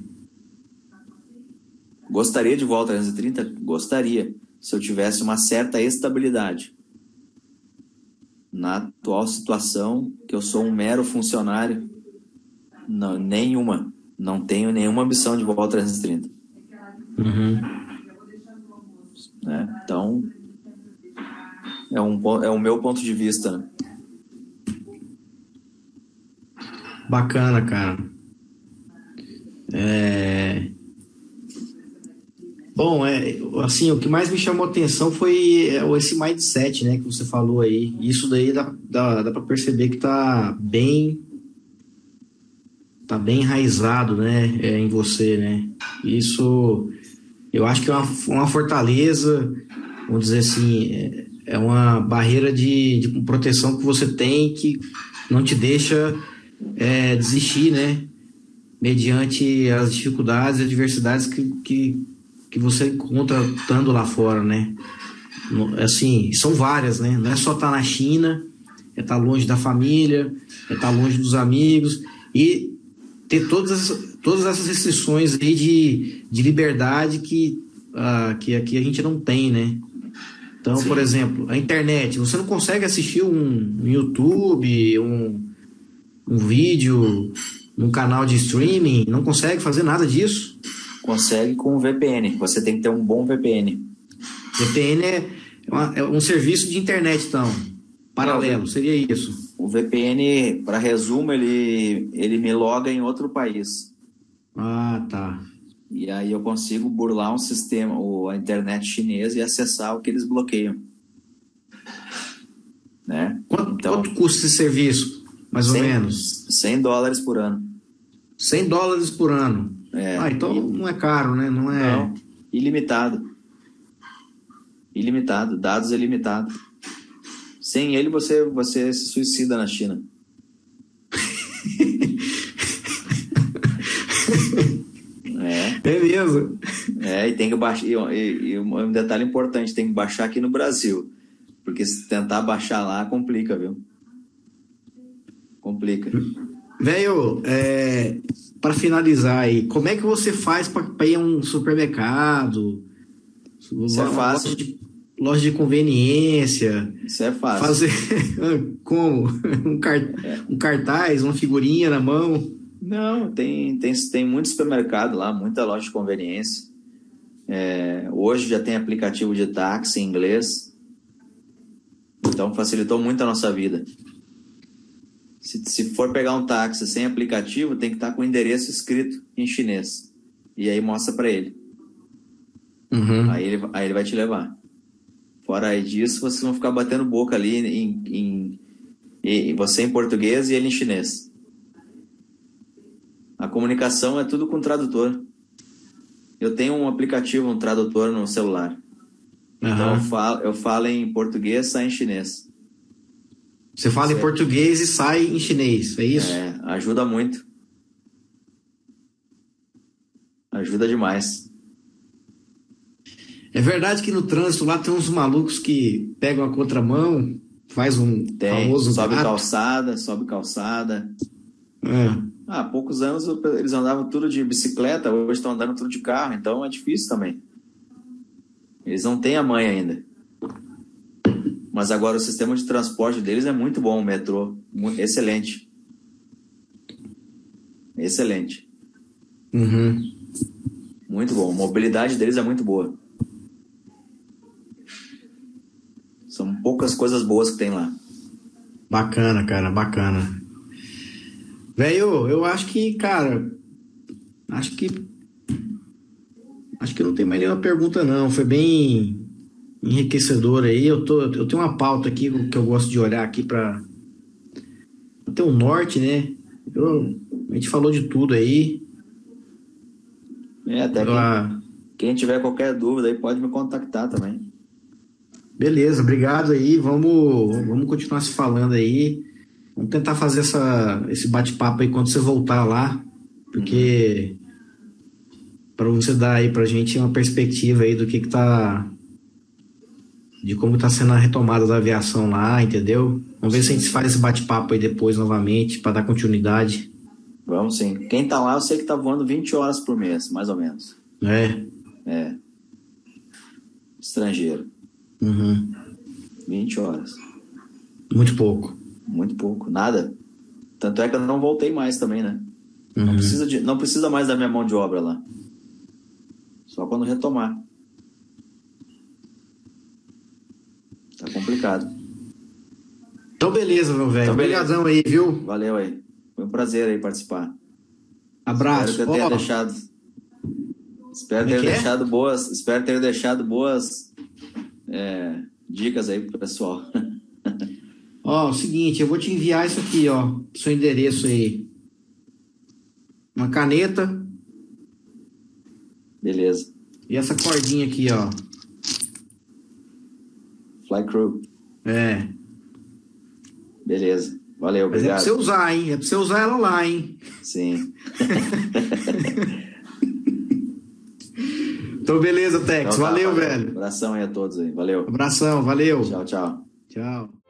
Gostaria de voar ao 330? Gostaria. Se eu tivesse uma certa estabilidade na atual situação, que eu sou um mero funcionário, não, nenhuma, não tenho nenhuma ambição de voltar 330. Uhum. É, então, é, um, é o meu ponto de vista. Né? Bacana, cara. É... Bom, é, assim, o que mais me chamou atenção foi é, esse mindset, né, que você falou aí. Isso daí dá, dá, dá para perceber que tá bem tá bem enraizado, né, é, em você, né. Isso, eu acho que é uma, uma fortaleza, vamos dizer assim, é, é uma barreira de, de proteção que você tem que não te deixa é, desistir, né, mediante as dificuldades e adversidades que, que que você encontra estando lá fora, né? Assim, são várias, né? Não é só estar tá na China, é estar tá longe da família, é estar tá longe dos amigos e ter todas essas, todas essas restrições aí de, de liberdade que, uh, que aqui a gente não tem, né? Então, Sim. por exemplo, a internet, você não consegue assistir um, um YouTube, um, um vídeo num canal de streaming, não consegue fazer nada disso? Consegue com o VPN. Você tem que ter um bom VPN. VPN é, uma, é um serviço de internet, então, paralelo, seria isso. O VPN, para resumo, ele, ele me loga em outro país. Ah, tá. E aí eu consigo burlar um sistema, ou a internet chinesa e acessar o que eles bloqueiam. Né? Quanto, então, quanto custa esse serviço, mais 100, ou menos? 100 dólares por ano. 100 dólares por ano. É, ah, então e... não é caro, né? Não é. Não, ilimitado. Ilimitado, dados ilimitados. Sem ele, você, você se suicida na China. é. É e tem que baixar. E, e, e, um detalhe importante: tem que baixar aqui no Brasil. Porque se tentar baixar lá, complica, viu? Complica. Velho, é, para finalizar aí, como é que você faz para ir a um supermercado? Isso é fácil. Loja de, loja de conveniência. Isso é fácil. Fazer como? Um, cart... é. um cartaz, uma figurinha na mão? Não, tem, tem, tem muito supermercado lá, muita loja de conveniência. É, hoje já tem aplicativo de táxi em inglês. Então facilitou muito a nossa vida. Se, se for pegar um táxi sem aplicativo, tem que estar com o endereço escrito em chinês. E aí mostra para ele. Uhum. Aí, ele. aí ele vai te levar. Fora disso, vocês vão ficar batendo boca ali em, em, em, você em português e ele em chinês. A comunicação é tudo com tradutor. Eu tenho um aplicativo, um tradutor no celular. Uhum. Então eu falo, eu falo em português, sai em chinês. Você fala certo. em português e sai em chinês, é isso? É, ajuda muito. Ajuda demais. É verdade que no trânsito lá tem uns malucos que pegam a contramão, faz um tem, famoso sobe gato. calçada, sobe calçada. É. Ah, há poucos anos eles andavam tudo de bicicleta, hoje estão andando tudo de carro, então é difícil também. Eles não têm a mãe ainda. Mas agora o sistema de transporte deles é muito bom, o metrô, excelente. Excelente. Uhum. Muito bom. A mobilidade deles é muito boa. São poucas coisas boas que tem lá. Bacana, cara, bacana. Velho, eu acho que, cara, acho que acho que não tem mais nenhuma pergunta não. Foi bem enriquecedor aí. Eu tô, eu tenho uma pauta aqui que eu gosto de olhar aqui para ter um norte, né? Eu, a gente falou de tudo aí. É, até quem, quem tiver qualquer dúvida aí pode me contactar também. Beleza, obrigado aí. Vamos, vamos continuar se falando aí. Vamos tentar fazer essa, esse bate-papo aí quando você voltar lá, porque para você dar aí pra gente uma perspectiva aí do que que tá de como tá sendo a retomada da aviação lá, entendeu? Vamos ver se a gente faz esse bate-papo aí depois novamente para dar continuidade. Vamos sim. Quem tá lá, eu sei que tá voando 20 horas por mês, mais ou menos. É. É. Estrangeiro. Uhum. 20 horas. Muito pouco. Muito pouco. Nada. Tanto é que eu não voltei mais também, né? Uhum. Não, precisa de, não precisa mais da minha mão de obra lá. Só quando retomar. Tá complicado. Então, beleza, meu velho. Então, Obrigadão aí, viu? Valeu aí. Foi um prazer aí participar. Abraço. Espero ter oh. deixado. Espero ter é, é deixado boas. Espero ter deixado boas é, dicas aí pro pessoal. Ó, o seguinte, eu vou te enviar isso aqui, ó, seu endereço aí. Uma caneta. Beleza. E essa cordinha aqui, ó. Fly Crew. É. Beleza. Valeu, obrigado. Mas é pra você usar, hein? É pra você usar ela lá, hein? Sim. então, beleza, Tex. Então tá, valeu, velho. Abração aí a todos aí. Valeu. Abração, valeu. Tchau, tchau. Tchau.